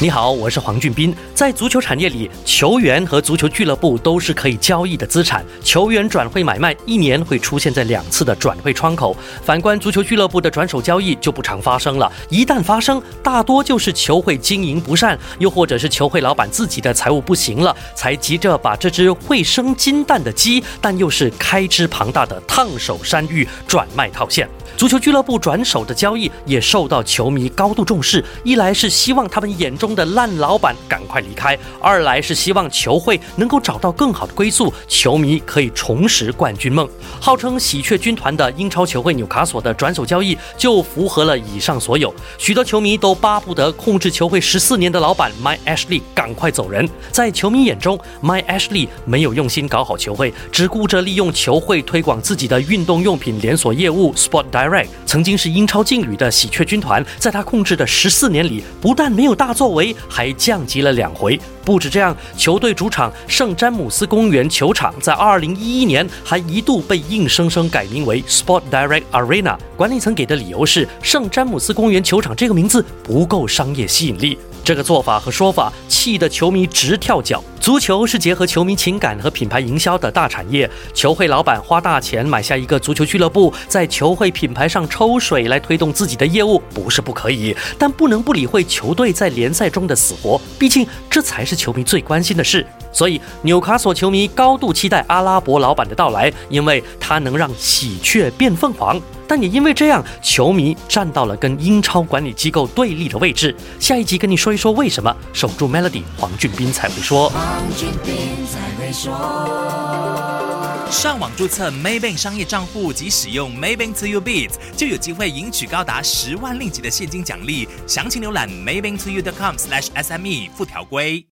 你好，我是黄俊斌。在足球产业里，球员和足球俱乐部都是可以交易的资产。球员转会买卖一年会出现在两次的转会窗口。反观足球俱乐部的转手交易就不常发生了。一旦发生，大多就是球会经营不善，又或者是球会老板自己的财务不行了，才急着把这只会生金蛋的鸡，但又是开支庞大的烫手山芋转卖套现。足球俱乐部转手的交易也受到球迷高度重视。一来是希望他们眼中的烂老板赶快离开；二来是希望球会能够找到更好的归宿，球迷可以重拾冠军梦。号称喜鹊军团的英超球会纽卡索的转手交易就符合了以上所有。许多球迷都巴不得控制球会十四年的老板 My Ashley 赶快走人。在球迷眼中，My Ashley 没有用心搞好球会，只顾着利用球会推广自己的运动用品连锁业务 Sport Direct。曾经是英超劲旅的喜鹊军团，在他控制的十四年里，不但没有大作为，还降级了两回。不止这样，球队主场圣詹姆斯公园球场在二零一一年还一度被硬生生改名为 Sport Direct Arena。管理层给的理由是，圣詹姆斯公园球场这个名字不够商业吸引力。这个做法和说法气得球迷直跳脚。足球是结合球迷情感和品牌营销的大产业，球会老板花大钱买下一个足球俱乐部，在球会品牌上抽水来推动自己的业务，不是不可以，但不能不理会球队在联赛中的死活，毕竟这才是球迷最关心的事。所以纽卡索球迷高度期待阿拉伯老板的到来，因为他能让喜鹊变凤凰。但也因为这样，球迷站到了跟英超管理机构对立的位置。下一集跟你说一说为什么。守住 Melody，黄俊斌才会说。黄俊斌才会说。上网注册 Maybank 商业账户及使用 Maybank To You Beats，就有机会赢取高达十万令吉的现金奖励。详情浏览 Maybank To You.com/SME 附条规。